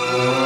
Oh.